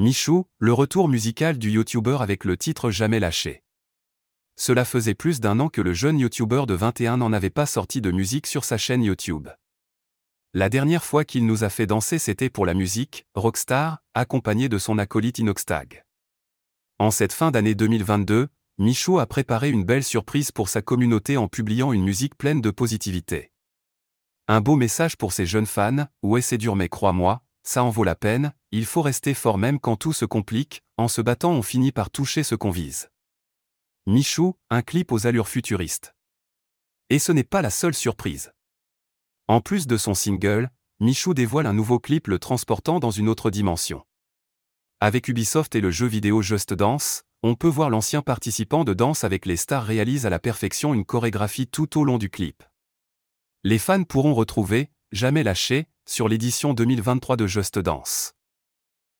Michou, le retour musical du youtubeur avec le titre Jamais lâché. Cela faisait plus d'un an que le jeune youtubeur de 21 ans n'avait pas sorti de musique sur sa chaîne YouTube. La dernière fois qu'il nous a fait danser c'était pour la musique, Rockstar, accompagné de son acolyte Inoxtag. En cette fin d'année 2022, Michou a préparé une belle surprise pour sa communauté en publiant une musique pleine de positivité. Un beau message pour ses jeunes fans, ouais c'est dur mais crois-moi, ça en vaut la peine, il faut rester fort même quand tout se complique, en se battant on finit par toucher ce qu'on vise. Michou, un clip aux allures futuristes. Et ce n'est pas la seule surprise. En plus de son single, Michou dévoile un nouveau clip le transportant dans une autre dimension. Avec Ubisoft et le jeu vidéo Just Dance, on peut voir l'ancien participant de Danse avec les stars réalise à la perfection une chorégraphie tout au long du clip. Les fans pourront retrouver, jamais lâché, sur l'édition 2023 de Just Dance.